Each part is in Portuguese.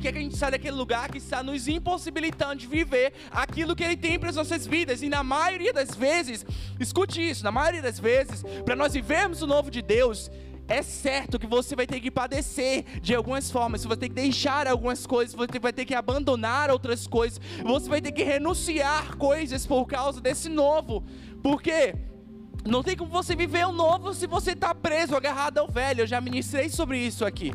quer que a gente saia daquele lugar que está nos impossibilitando de viver aquilo que Ele tem para as nossas vidas. E na maioria das vezes, escute isso, na maioria das vezes, para nós vivermos o novo de Deus, é certo que você vai ter que padecer de algumas formas, você vai ter que deixar algumas coisas, você vai ter que abandonar outras coisas, você vai ter que renunciar coisas por causa desse novo. Por quê? Não tem como você viver o novo se você está preso, agarrado ao velho. Eu já ministrei sobre isso aqui.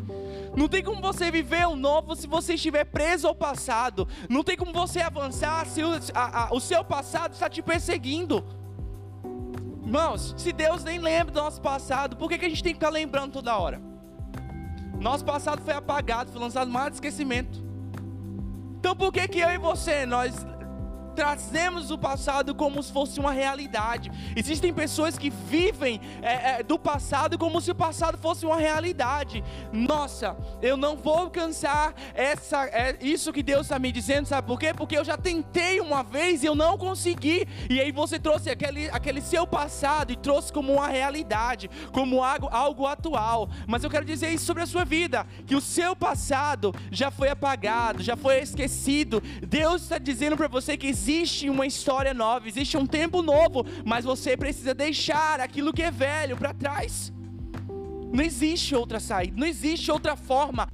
Não tem como você viver o novo se você estiver preso ao passado. Não tem como você avançar se o, a, a, o seu passado está te perseguindo. Irmãos, se Deus nem lembra do nosso passado, por que, que a gente tem que ficar lembrando toda hora? Nosso passado foi apagado, foi lançado mais de esquecimento. Então por que que eu e você, nós trazemos o passado como se fosse uma realidade. Existem pessoas que vivem é, é, do passado como se o passado fosse uma realidade. Nossa, eu não vou alcançar essa, é, isso que Deus está me dizendo, sabe por quê? Porque eu já tentei uma vez e eu não consegui. E aí você trouxe aquele, aquele seu passado e trouxe como uma realidade, como algo, algo atual. Mas eu quero dizer isso sobre a sua vida: que o seu passado já foi apagado, já foi esquecido. Deus está dizendo para você que existe uma história nova, existe um tempo novo, mas você precisa deixar aquilo que é velho para trás. Não existe outra saída, não existe outra forma